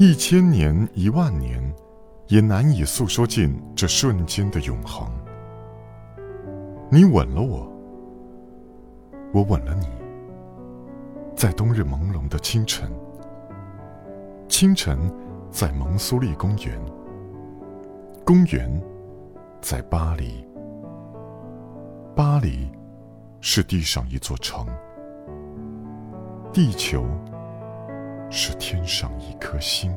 一千年、一万年，也难以诉说尽这瞬间的永恒。你吻了我，我吻了你，在冬日朦胧的清晨。清晨，在蒙苏利公园。公园，在巴黎。巴黎，是地上一座城。地球，是天上一颗星。